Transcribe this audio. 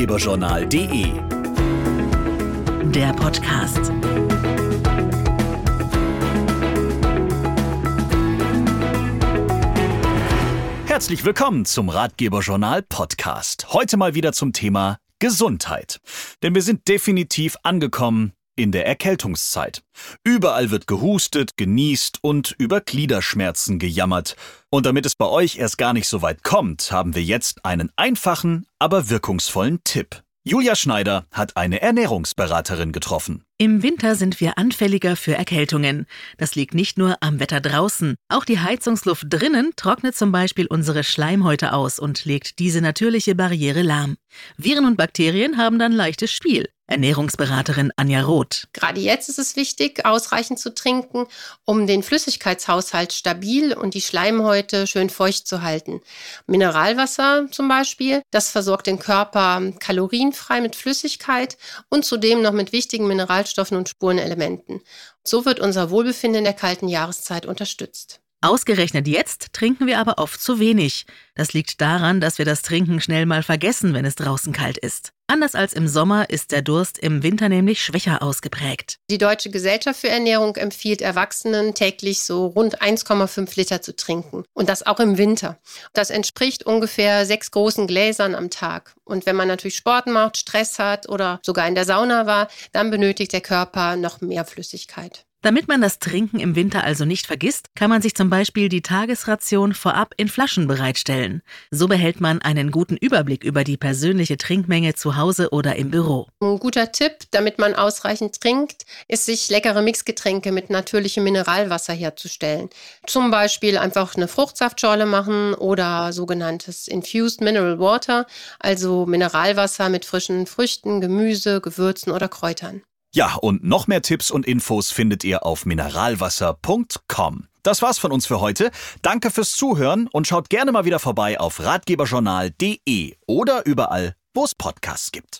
ratgeberjournal.de. Der Podcast. Herzlich willkommen zum Ratgeberjournal Podcast. Heute mal wieder zum Thema Gesundheit. Denn wir sind definitiv angekommen in der Erkältungszeit. Überall wird gehustet, genießt und über Gliederschmerzen gejammert. Und damit es bei euch erst gar nicht so weit kommt, haben wir jetzt einen einfachen, aber wirkungsvollen Tipp. Julia Schneider hat eine Ernährungsberaterin getroffen. Im Winter sind wir anfälliger für Erkältungen. Das liegt nicht nur am Wetter draußen. Auch die Heizungsluft drinnen trocknet zum Beispiel unsere Schleimhäute aus und legt diese natürliche Barriere lahm. Viren und Bakterien haben dann leichtes Spiel. Ernährungsberaterin Anja Roth. Gerade jetzt ist es wichtig, ausreichend zu trinken, um den Flüssigkeitshaushalt stabil und die Schleimhäute schön feucht zu halten. Mineralwasser zum Beispiel, das versorgt den Körper kalorienfrei mit Flüssigkeit und zudem noch mit wichtigen Mineralstoffen und Spurenelementen. So wird unser Wohlbefinden in der kalten Jahreszeit unterstützt. Ausgerechnet jetzt trinken wir aber oft zu wenig. Das liegt daran, dass wir das Trinken schnell mal vergessen, wenn es draußen kalt ist. Anders als im Sommer ist der Durst im Winter nämlich schwächer ausgeprägt. Die Deutsche Gesellschaft für Ernährung empfiehlt Erwachsenen täglich so rund 1,5 Liter zu trinken. Und das auch im Winter. Das entspricht ungefähr sechs großen Gläsern am Tag. Und wenn man natürlich Sport macht, Stress hat oder sogar in der Sauna war, dann benötigt der Körper noch mehr Flüssigkeit. Damit man das Trinken im Winter also nicht vergisst, kann man sich zum Beispiel die Tagesration vorab in Flaschen bereitstellen. So behält man einen guten Überblick über die persönliche Trinkmenge zu Hause oder im Büro. Ein guter Tipp, damit man ausreichend trinkt, ist, sich leckere Mixgetränke mit natürlichem Mineralwasser herzustellen. Zum Beispiel einfach eine Fruchtsaftschorle machen oder sogenanntes Infused Mineral Water, also Mineralwasser mit frischen Früchten, Gemüse, Gewürzen oder Kräutern. Ja, und noch mehr Tipps und Infos findet ihr auf mineralwasser.com. Das war's von uns für heute. Danke fürs Zuhören und schaut gerne mal wieder vorbei auf ratgeberjournal.de oder überall, wo es Podcasts gibt.